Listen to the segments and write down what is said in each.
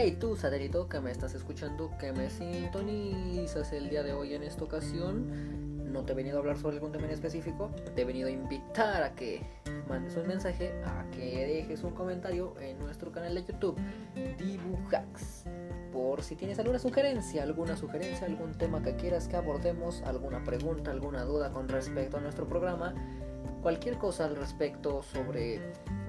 Hey tú, satélito, que me estás escuchando, que me sintonizas el día de hoy en esta ocasión. No te he venido a hablar sobre algún tema en específico, te he venido a invitar a que mandes un mensaje, a que dejes un comentario en nuestro canal de YouTube, Dibujax. Por si tienes alguna sugerencia, alguna sugerencia, algún tema que quieras que abordemos, alguna pregunta, alguna duda con respecto a nuestro programa, cualquier cosa al respecto sobre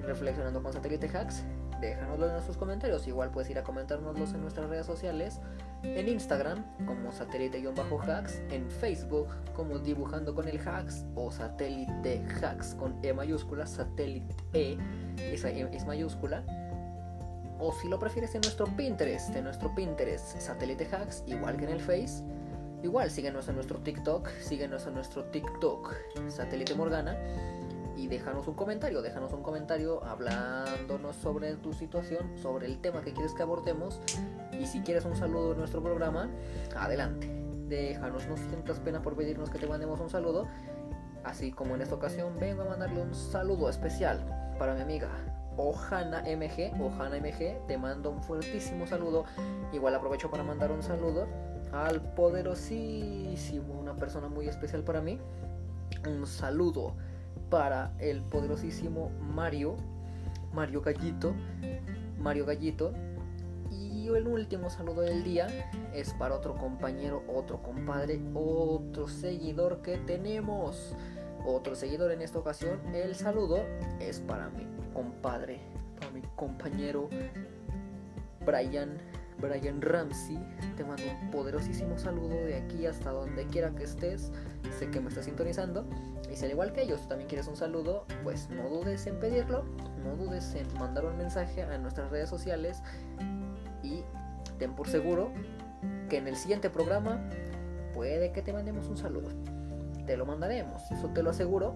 Reflexionando con Satélite Hacks, déjanoslo en nuestros comentarios. Igual puedes ir a comentárnoslos en nuestras redes sociales, en Instagram como satélite-hacks, en Facebook como dibujando con el hacks o satélite hacks con E mayúscula, satélite E, E es mayúscula. O si lo prefieres en nuestro Pinterest, en nuestro Pinterest, satélite hacks, igual que en el Face. Igual síguenos en nuestro TikTok, síguenos en nuestro TikTok, satélite Morgana y déjanos un comentario, déjanos un comentario hablándonos sobre tu situación, sobre el tema que quieres que abordemos y si quieres un saludo en nuestro programa, adelante. Déjanos, no sientas pena por pedirnos que te mandemos un saludo, así como en esta ocasión vengo a mandarle un saludo especial para mi amiga Ojana MG, Ojana MG, te mando un fuertísimo saludo. Igual aprovecho para mandar un saludo al poderosísimo, una persona muy especial para mí. Un saludo para el poderosísimo Mario, Mario Gallito, Mario Gallito. Y el último saludo del día es para otro compañero, otro compadre, otro seguidor que tenemos. Otro seguidor en esta ocasión. El saludo es para mi compadre, para mi compañero Brian Brian Ramsey. Te mando un poderosísimo saludo de aquí hasta donde quiera que estés. Sé que me estás sintonizando. Y si al igual que ellos también quieres un saludo, pues no dudes en pedirlo. No dudes en mandar un mensaje a nuestras redes sociales. Y ten por seguro que en el siguiente programa puede que te mandemos un saludo. Te lo mandaremos, eso te lo aseguro.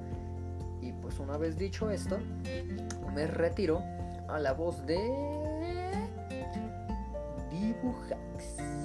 Y pues una vez dicho esto, me retiro a la voz de Dibujax.